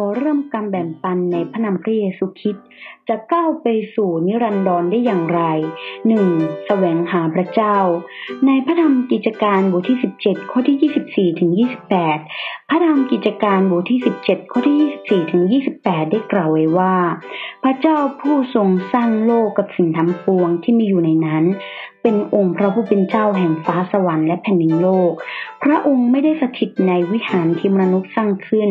อเริ่มการแบ่งปันในพระนามพระเยซูคริสต์จะก้าวไปสู่นิรันดรได้อย่างไร 1. แสวงหาพระเจ้า ในพระธรรมกิจการบทที่ 17 ข้อที่ 24ถึง28 พระธรรมกิจการบทที่ 17 ข้อที่ 24ถึง28 ได้กล่าวไว้ว่า พระเจ้าผู้ทรงสร้างโลกกับสิ่งทั้งปวงที่มีอยู่ในนั้น เป็นองค์พระผู้เป็นเจ้าแห่งฟ้าสวรรค์และแผ่นดินโลก พระองค์ไม่ได้สถิตในวิหารที่มนุษย์สร้างขึ้น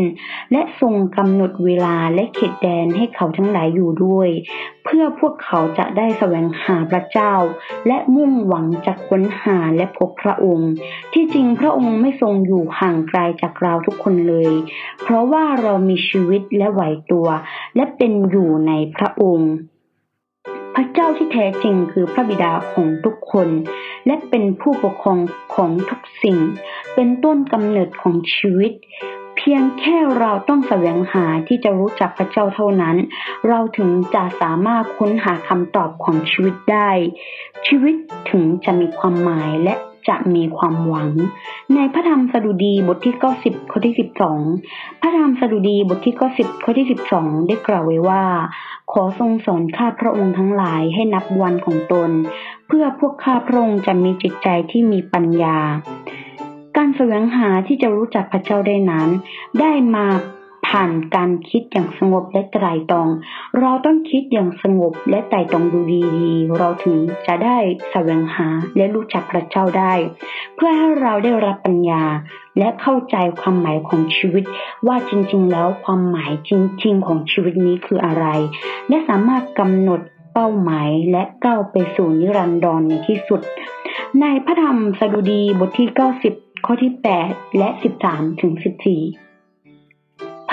และทรงกำหนดเวลาและเขตแดนให้เขาทั้งหลายอยู่ด้วย เพื่อพวกเขาจะได้แสวงหาพระเจ้า และมุ่งหวังจะค้นหาและพบพระองค์ ที่จริงพระองค์ไม่ทรงอยู่ห่างไกลจากเราทุกคนเลย เพราะว่าเรามีชีวิตและไหวตัว และเป็นอยู่ในพระองค์ พระเจ้าที่แท้จริงคือพระบิดาของทุกคน และเป็นผู้ปกครองของทุกสิ่ง เป็นต้นกำเนิดของชีวิต เพียงแค่เราต้องแสวงหาที่จะรู้จักพระเจ้าเท่านั้น เราถึงจะสามารถค้นหาคำตอบของชีวิตได้ ชีวิตถึงจะมีความหมายและ จะมีความหวัง ในพระธรรมสดุดีบทที่90ข้อที่12พระธรรมสดุดีบทที่90ข้อที่12ได้กล่าวไว้ว่า ขอทรงสอนข้าพระองค์ทั้งหลายให้นับวันของตน เพื่อพวกข้าพระองค์จะมีจิตใจที่มีปัญญา การแสวงหาที่จะรู้จักพระเจ้าได้นั้น ได้มา ผ่านการคิดอย่างสงบและไตร่ตรอง เราต้องคิดอย่างสงบและไตร่ตรองดูดีๆ เราถึงจะได้แสวงหาและรู้จักพระเจ้าได้ เพื่อให้เราได้รับปัญญาและเข้าใจความหมายของชีวิต ว่าจริงๆ แล้วความหมายจริง ๆ ของชีวิตนี้คืออะไร และสามารถกำหนดเป้าหมายและก้าวไปสู่นิรันดรในที่สุด ในพระธรรมสดุดีบทที่ 90 ข้อที่ 8 และ 13ถึง14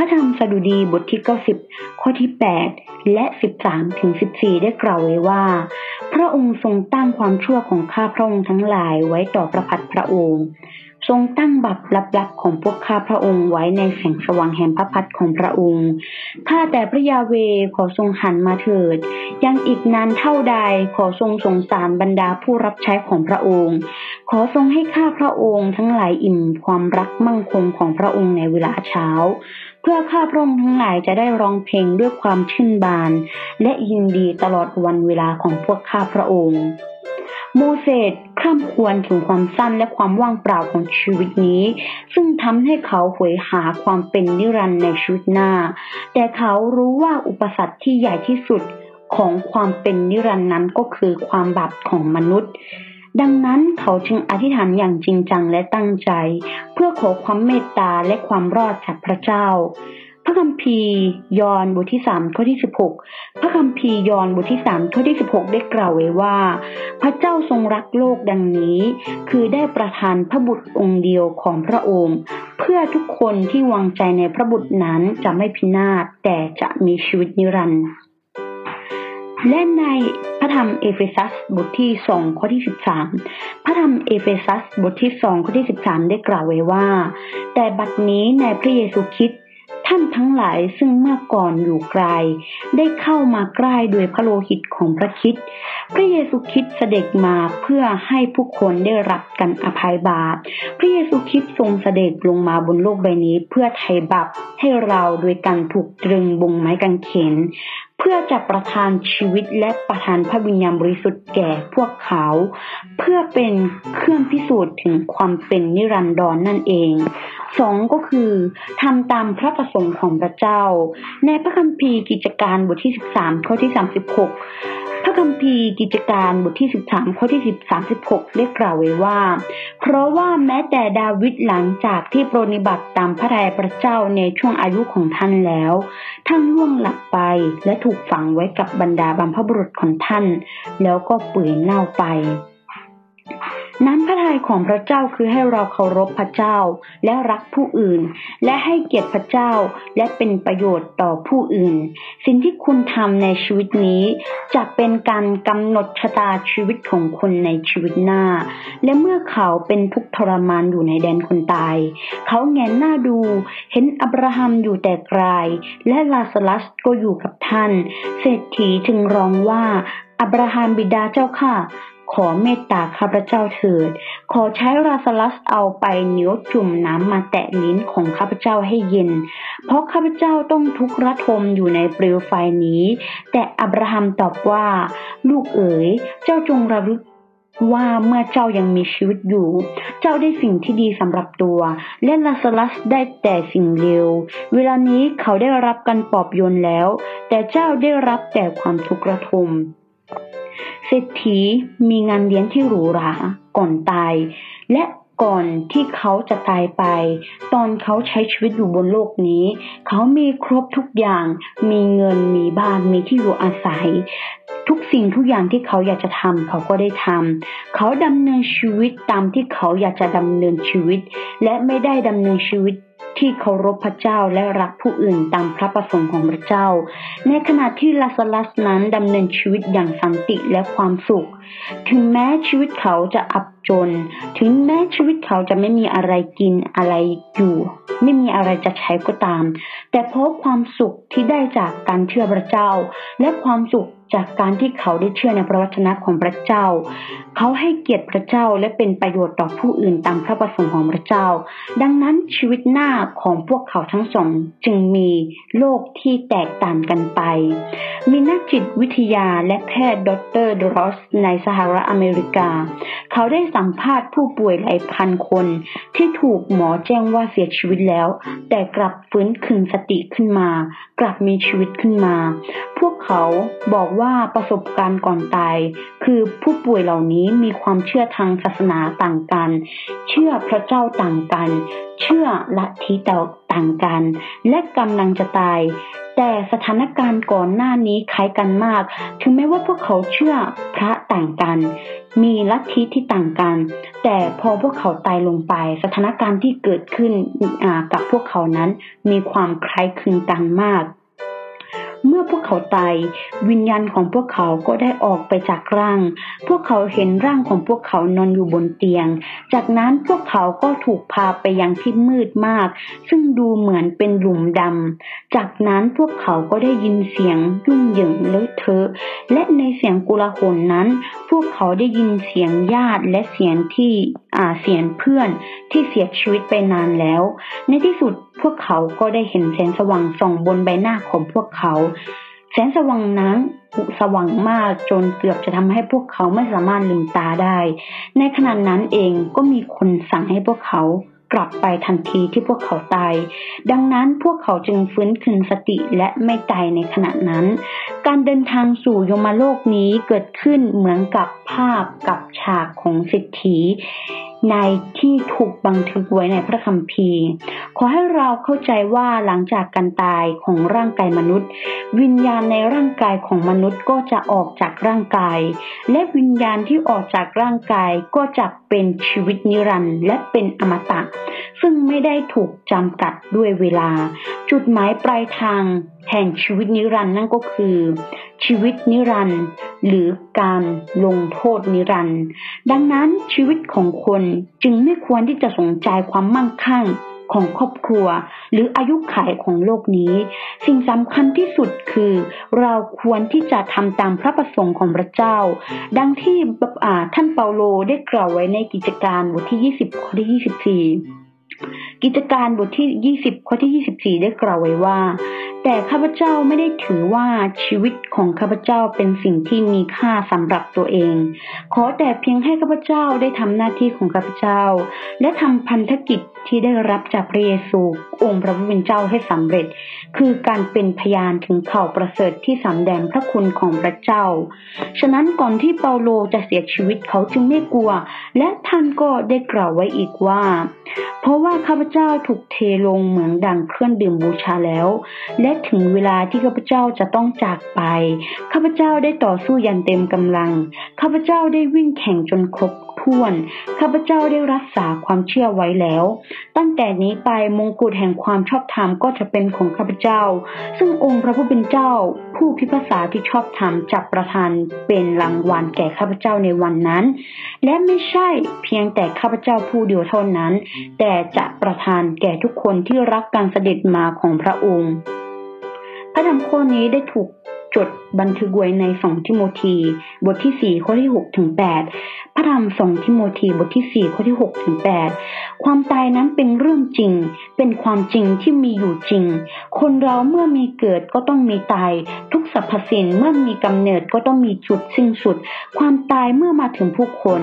ระธรรมสดุดีบทที่ 90 ข้อที่ 8 และ 13ถึง14 ได้กล่าวไว้ว่า พระองค์ทรงตั้งความชั่วของข้าพระองค์ทั้งหลายไว้ต่อพระพักตร์พระองค์ ทรงตั้งบัตรลับๆของพวกข้าพระองค์ไว้ในแสงสว่างแห่งพระพักตร์ของพระองค์ ข้าแต่พระยาเวขอทรงหันมาเถิด ยังอีกนานเท่าใดขอทรงสงสารบรรดาผู้รับใช้ของพระองค์ ขอทรงให้ข้าพระองค์ทั้งหลายอิ่มความรักมั่งคงของพระองค์ในเวลาเช้า เพื่อข้าพระองค์ทั้งหลายจะได้ร้องเพลงด้วยความชื่นบาน และยินดีตลอดวันเวลาของพวกข้าพระองค์ โมเสสคร่ำควญถึงความสั้นและความว่างเปล่าของชีวิตนี้ ซึ่งทำให้เขาหวยหาความเป็นนิรันดร์ในชีวิตหน้า แต่เขารู้ว่าอุปสรรคที่ใหญ่ที่สุดของความเป็นนิรันดร์นั้นก็คือความบาปของมนุษย์ ดังนั้นเขาจึงอธิษฐานอย่างจริงจังและตั้งใจ เพื่อขอความเมตตาและความรอดจากพระเจ้า พระคัมภีร์ยอห์นบทที่สามข้อที่สิบหกพระคัมภีร์ยอห์นบทที่สามข้อที่สิบหกได้กล่าวไว้ว่า พระเจ้าทรงรักโลกดังนี้ คือได้ประทานพระบุตรองค์เดียวของพระองค์ เพื่อทุกคนที่วางใจในพระบุตรนั้นจะไม่พินาศแต่จะมีชีวิตนิรันดร์ และในพระธรรมเอเฟซัสบทที่สองข้อที่สิบสามพระธรรมเอเฟซัสบทที่สองข้อที่สิบสามได้กล่าวไว้ว่า แต่บัดนี้ในพระเยซูคริสต์ท่านทั้งหลายซึ่งเมื่อก่อนอยู่ไกล ได้เข้ามาใกล้โดยพระโลหิตของพระคริสต์พระเยซูคริสต์เสด็จมาเพื่อให้ผู้คนได้รับกันอภัยบาป พระเยซูคริสต์ทรงเสด็จลงมาบนโลกใบนี้ เพื่อไถ่บาปให้เราโดยการถูกตรึงบงไม้กางเขน เพื่อจะประทานชีวิตและประทานพระวิญญาณบริสุทธิ์แก่พวกเขา เพื่อเป็นเครื่องพิสูจน์ถึงความเป็นนิรันดรนนั่นเองสองก็คือทำตามพระประสงค์ของพระเจ้า ในพระคัมภีร์กิจการบทที่ 13 ข้อที่ 36 พระคัมภีร์กิจการบทที่ 13 ข้อที่10 36ได้กล่าวไว้ว่า เพราะว่าแม้แต่ดาวิดหลังจากที่ปรนิบัติตามพระทัยพระเจ้าในช่วงอายุของท่านแล้วท่านล่วงหลับไปและถูกฝังไว้กับบรรดาบัมพบุรุษของท่าน แล้วก็เปื่อยเน่าไป นั้นพระทัยของพระเจ้าคือให้เราเคารพพระเจ้าและรักผู้อื่น และให้เกียรติพระเจ้าและเป็นประโยชน์ต่อผู้อื่น สิ่งที่คุณทำในชีวิตนี้ จะเป็นการกำหนดชะตาชีวิตของคุณในชีวิตหน้า และเมื่อเขาเป็นทุกข์ทรมานอยู่ในแดนคนตาย เขาแงนหน้าดู เห็นอับราฮัมอยู่แต่ไกลและลาซารัสก็อยู่กับท่าน เศรษฐีจึงร้องว่าอับราฮัมบิดาเจ้าค่ะ ขอเมตตาข้าพเจ้าเถิด ขอใช้ราสลัสเอาไปนิ้วจุ่มน้ำมาแตะลิ้นของข้าพเจ้าให้เย็น เพราะข้าพเจ้าต้องทุกข์ระทมอยู่ในเปลวไฟนี้ แต่อับราฮัมตอบว่า ลูกเอ๋ย เจ้าจงระลึกว่าเมื่อเจ้ายังมีชีวิตอยู่ เจ้าได้สิ่งที่ดีสำหรับตัว และลาสลัสได้แต่สิ่งเลวเวลานี้เขาได้รับการปลอบโยนแล้ว แต่เจ้าได้รับแต่ความทุกข์ระทม เศรษฐีมีงานเลี้ยงที่หรูหราก่อนตาย และก่อนที่เขาจะตายไป ตอนเขาใช้ชีวิตอยู่บนโลกนี้ เขามีครบทุกอย่าง มีเงินมีบ้านมีที่อยู่อาศัย ทุกสิ่งทุกอย่างที่เขาอยากจะทำเขาก็ได้ทำเขาดำเนินชีวิตตามที่เขาอยากจะดำเนินชีวิต และไม่ได้ดำเนินชีวิต ที่เคารพพระเจ้าและรักผู้อื่นตามพระประสงค์ของพระเจ้า ในขณะที่ลาสลัสนั้นดำเนินชีวิตอย่างสันติและความสุข ถึงแม้ชีวิตเขาจะอับจน ถึงแม้ชีวิตเขาจะไม่มีอะไรกินอะไรอยู่ ไม่มีอะไรจะใช้ก็ตาม แต่เพราะความสุขที่ได้จากการเชื่อพระเจ้า และความสุข จากการที่เขาได้เชื่อในพระวจนะของพระเจ้า เขาให้เกียรติพระเจ้าและเป็นประโยชน์ต่อผู้อื่นตามพระประสงค์ของพระเจ้า ดังนั้นชีวิตหน้าของพวกเขาทั้งสองจึงมีโลกที่แตกต่างกันไป มีนักจิตวิทยาและแพทย์ดรดรอสในสหรัฐอเมริกา เขาได้สัมภาษณ์ผู้ป่วยหลายพันคน ที่ถูกหมอแจ้งว่าเสียชีวิตแล้ว แต่กลับฟื้นคืนสติขึ้นมา กลับมีชีวิตขึ้นมา พวกเขาบอกว่าประสบการณ์ก่อนตาย คือผู้ป่วยเหล่านี้มีความเชื่อทางศาสนาต่างกัน เชื่อพระเจ้าต่างกัน เชื่อลัทธิต่างกัน และกำลังจะตาย แต่สถานการณ์ก่อนหน้านี้คล้ายกันมาก ถึงแม้ว่าพวกเขาเชื่อพระต่างกัน มีลัทธิที่ต่างกัน แต่พอพวกเขาตายลงไป สถานการณ์ที่เกิดขึ้นกับพวกเขานั้นมีความคล้ายคลึงกันมาก เมื่อพวกเขาตาย วิญญาณของพวกเขาก็ได้ออกไปจากร่าง พวกเขาเห็นร่างของพวกเขานอนอยู่บนเตียง จากนั้นพวกเขาก็ถูกพาไปยังที่มืดมาก ซึ่งดูเหมือนเป็นหลุมดำ จากนั้นพวกเขาก็ได้ยินเสียงยุ่งเหยิงเลอะเทอะ และในเสียงกุลาหลนั้น พวกเขาได้ยินเสียงญาติและเสียงที่อาเสียงเพื่อนที่เสียชีวิตไปนานแล้ว ในที่สุดพวกเขาก็ได้เห็นแสงสว่างส่องบนใบหน้าของพวกเขาแสงสว่างนั้นสว่างมากจนเกือบจะทำให้พวกเขาไม่สามารถลืมตาได้ ในขณะนั้นเองก็มีคนสั่งให้พวกเขากลับไปทันทีที่พวกเขาตาย ดังนั้นพวกเขาจึงฟื้นคืนสติและไม่ตายในขณะนั้น การเดินทางสู่ยมโลกนี้เกิดขึ้นเหมือนกับภาพกับฉากของสิทธิในที่ถูกบันทึกไว้ในพระคัมภีร์ ขอให้เราเข้าใจว่าหลังจากการตายของร่างกายมนุษย์ วิญญาณในร่างกายของมนุษย์ก็จะออกจากร่างกาย และวิญญาณที่ออกจากร่างกายก็จะเป็นชีวิตนิรันดร์และเป็นอมตะ ซึ่งไม่ได้ถูกจำกัดด้วยเวลา จุดหมายปลายทางแห่งชีวิตนิรันดร์นั่นก็คือชีวิตนิรันดร์หรือการลงโทษนิรันดร์ดังนั้นชีวิตของคนจึงไม่ควรที่จะสนใจความมั่งคั่งของครอบครัว หรืออายุขัยของโลกนี้ สิ่งสำคัญที่สุดคือ เราควรที่จะทำตามพระประสงค์ของพระเจ้า ดังที่ท่านเปาโลได้กล่าวไว้ในกิจการบทที่ 20 ข้อที่ 24 กิจการบทที่ 20 ข้อที่ 24 ได้กล่าวไว้ว่า แต่ข้าพเจ้าไม่ได้ถือว่าชีวิตของข้าพเจ้าเป็นสิ่งที่มีค่าสำหรับตัวเอง ขอแต่เพียงให้ข้าพเจ้าได้ทำหน้าที่ของข้าพเจ้า และทำพันธกิจที่ได้รับจากพระเยซู องค์พระผู้เป็นเจ้าให้สำเร็จ คือการเป็นพยานถึงข่าวประเสริฐที่สำแดงพระคุณของพระเจ้า ฉะนั้นก่อนที่เปาโลจะเสียชีวิตเขาจึงไม่กลัว และท่านก็ได้กล่าวไว้อีกว่า เพราะว่าข้าพเจ้าถูกเทลงเหมืองดังเครื่องดื่มบูชาแล้วและและถึงเวลาที่ข้าพเจ้าจะต้องจากไป ข้าพเจ้าได้ต่อสู้ยันเต็มกำลัง ข้าพเจ้าได้วิ่งแข่งจนครบ ถ้วน ข้าพเจ้าได้รักษาความเชื่อไว้แล้ว ตั้งแต่นี้ไปมงกุฎแห่งความชอบธรรมก็จะเป็นของข้าพเจ้า ซึ่งองค์พระผู้เป็นเจ้า ผู้พิพากษาที่ชอบธรรมจับประทานเป็นรางวัลแก่ข้าพเจ้าในวันนั้น และไม่ใช่เพียงแต่ข้าพเจ้าผู้เดียวเท่านั้น แต่จะประทานแก่ทุกคนที่รักการเสด็จมาของพระองค์ พระธรรมข้อนี้ได้ถูก จดบันทึกไว้ในสองทิโมธีบทที่สี่ข้อที่หกถึงแปดพระธรรมสองทิโมธีบทที่สี่ข้อที่หกถึงแปดความตายนั้นเป็นเรื่องจริง เป็นความจริงที่มีอยู่จริง คนเราเมื่อมีเกิดก็ต้องมีตาย ทุกสรรพสิ่งเมื่อมีกำเนิดก็ต้องมีจุดสิ้นสุด ความตายเมื่อมาถึงผู้คน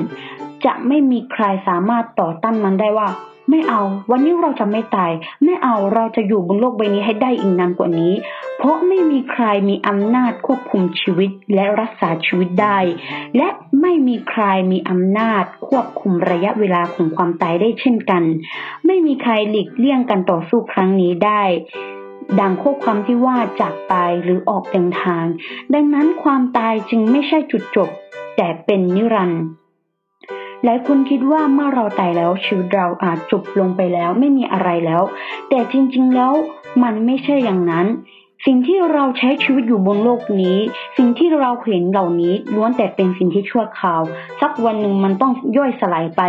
จะไม่มีใครสามารถต่อต้านมันได้ว่า ไม่เอา วันนี้เราจะไม่ตาย ไม่เอาเราจะอยู่บนโลกใบนี้ให้ได้อีกนานกว่านี้ เพราะไม่มีใครมีอำนาจควบคุมชีวิตและรักษาชีวิตได้ และไม่มีใครมีอำนาจควบคุมระยะเวลาของความตายได้เช่นกัน ไม่มีใครหลีกเลี่ยงการต่อสู้ครั้งนี้ได้ดังข้อความที่ว่าจากตายหรือออกเดินทาง ดังนั้นความตายจึงไม่ใช่จุดจบ แต่เป็นนิรันดร์ หลายคนคิดว่าเมื่อเราตายแล้วชีวิตเราอาจจบลงไปแล้วไม่มีอะไรแล้ว แต่จริงๆแล้วมันไม่ใช่อย่างนั้น สิ่งที่เราใช้ชีวิตอยู่บนโลกนี้ สิ่งที่เราเห็นเหล่านี้ล้วนแต่เป็นสิ่งที่ชั่วคราว สักวันหนึ่งมันต้องย่อยสลายไป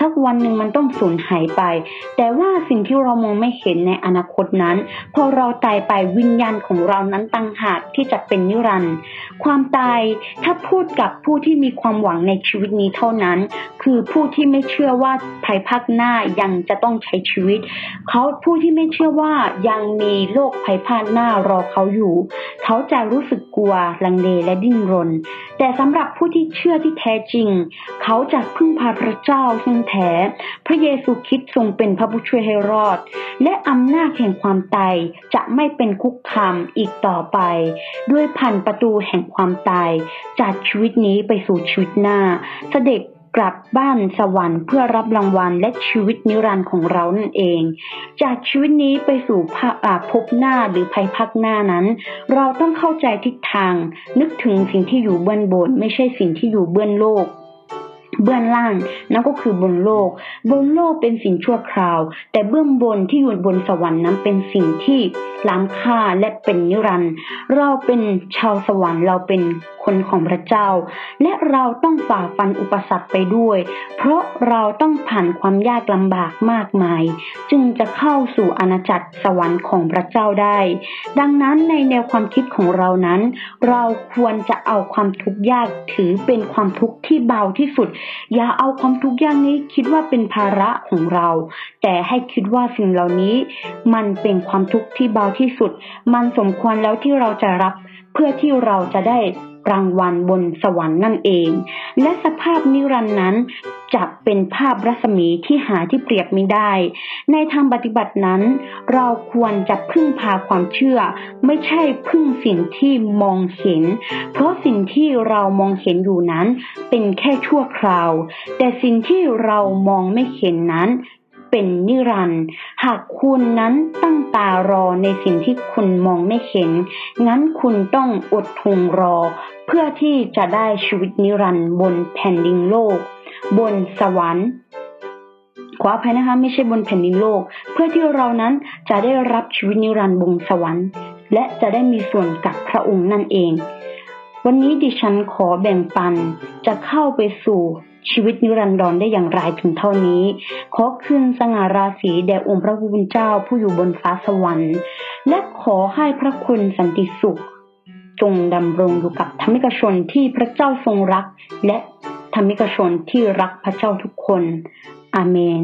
สักวันหนึ่งมันต้องสูญหายไป แต่ว่าสิ่งที่เรามองไม่เห็นในอนาคตนั้น พอเราตายไปวิญญาณของเรานั้นตั้งหากที่จะเป็นนิรันดร์ความตายถ้าพูดกับผู้ที่มีความหวังในชีวิตนี้เท่านั้น คือผู้ที่ไม่เชื่อว่าภายภาคหน้ายังจะต้องใช้ชีวิต เขาผู้ที่ไม่เชื่อว่ายังมีโลกภายภาคหน้ารอเขาอยู่ เขาจะรู้สึกกลัวลังเลและดิ้นรน แต่สำหรับผู้ที่เชื่อที่แท้จริง เขาจะพึ่งพาพระเจ้าซึ่งแท้ พระเยซูคริสต์ทรงเป็นพระผู้ช่วยให้รอด และอำนาจแห่งความตายจะไม่เป็นคุกคามอีกต่อไป ด้วยผ่านประตูแห่งความตายจากชีวิตนี้ไปสู่ชีวิตหน้า เสด็จ กลับบ้านสวรรค์เพื่อรับรางวัลและชีวิตนิรันดร์ของเรานั่นเอง จากชีวิตนี้ไปสู่ภาอ่าภพหน้าหรือภัยพักหน้านั้น เราต้องเข้าใจทิศทาง นึกถึงสิ่งที่อยู่เบื้องบนไม่ใช่สิ่งที่อยู่เบื้องโลก เบื้องล่างนั่นก็คือบนโลก บนโลกเป็นสิ่งชั่วคราว แต่เบื้องบนที่อยู่บนสวรรค์นั้นเป็นสิ่งที่ล้ำค่าและเป็นนิรันดร์เราเป็นชาวสวรรค์เราเป็นคนของพระเจ้า และเราต้องฝ่าฟันอุปสรรคไปด้วย เพราะเราต้องผ่านความยากลำบากมากมาย จึงจะเข้าสู่อาณาจักรสวรรค์ของพระเจ้าได้ ดังนั้นในแนวความคิดของเรานั้น เราควรจะเอาความทุกข์ยากถือเป็นความทุกข์ที่เบาที่สุดอย่าเอาความทุกข์ยากนี้คิดว่าเป็นภาระของเรา แต่ให้คิดว่าสิ่งเหล่านี้ มันเป็นความทุกข์ที่เบาที่สุด มันสมควรแล้วที่เราจะรับ เพื่อที่เราจะได้รางวัลบนสวรรค์นั่นเองและสภาพนิรันดร์นั้นจะเป็นภาพรัศมีที่หาที่เปรียบไม่ได้ ในทางปฏิบัตินั้น เราควรจะพึ่งพาความเชื่อ ไม่ใช่พึ่งสิ่งที่มองเห็น เพราะสิ่งที่เรามองเห็นอยู่นั้น เป็นแค่ชั่วคราว แต่สิ่งที่เรามองไม่เห็นนั้น เป็นนิรันดร์หากคุณนั้นตั้งตารอในสิ่งที่คุณมองไม่เห็น งั้นคุณต้องอดทนรอ เพื่อที่จะได้ชีวิตนิรันดร์บนแผ่นดินโลก บนสวรรค์ขออภัยนะคะไม่ใช่บนแผ่นดินโลก เพื่อที่เรานั้นจะได้รับชีวิตนิรันดร์บนสวรรค์ และจะได้มีส่วนกับพระองค์นั่นเอง วันนี้ดิฉันขอแบ่งปันจะเข้าไปสู่ ชีวิตนิรันดรได้อย่างไรถึงเท่านี้ ขอคืนสง่าราศีแด่องค์พระผู้เป็นเจ้าผู้อยู่บนฟ้าสวรรค์ และขอให้พระคุณสันติสุข จงดำรงอยู่กับธรรมิกชนที่พระเจ้าทรงรัก และธรรมิกชนที่รักพระเจ้าทุกคน อาเมน